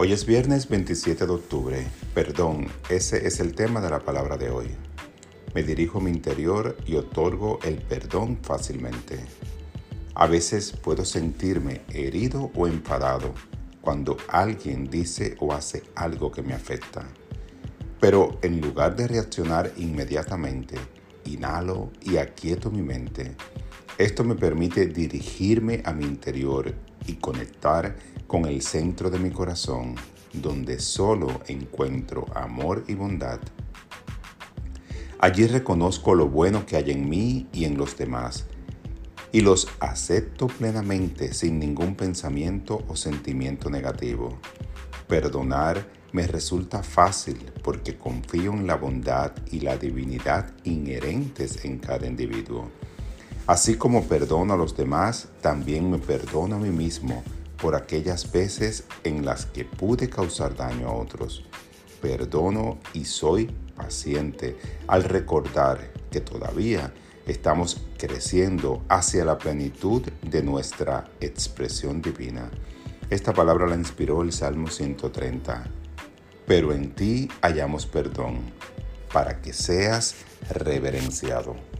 Hoy es viernes 27 de octubre. Perdón, ese es el tema de la palabra de hoy. Me dirijo a mi interior y otorgo el perdón fácilmente. A veces puedo sentirme herido o enfadado cuando alguien dice o hace algo que me afecta. Pero en lugar de reaccionar inmediatamente, inhalo y aquieto mi mente. Esto me permite dirigirme a mi interior y conectar con el centro de mi corazón, donde solo encuentro amor y bondad. Allí reconozco lo bueno que hay en mí y en los demás, y los acepto plenamente sin ningún pensamiento o sentimiento negativo. Perdonar me resulta fácil porque confío en la bondad y la divinidad inherentes en cada individuo. Así como perdono a los demás, también me perdono a mí mismo por aquellas veces en las que pude causar daño a otros. Perdono y soy paciente al recordar que todavía estamos creciendo hacia la plenitud de nuestra expresión divina. Esta palabra la inspiró el Salmo 130. Pero en ti hallamos perdón, para que seas reverenciado.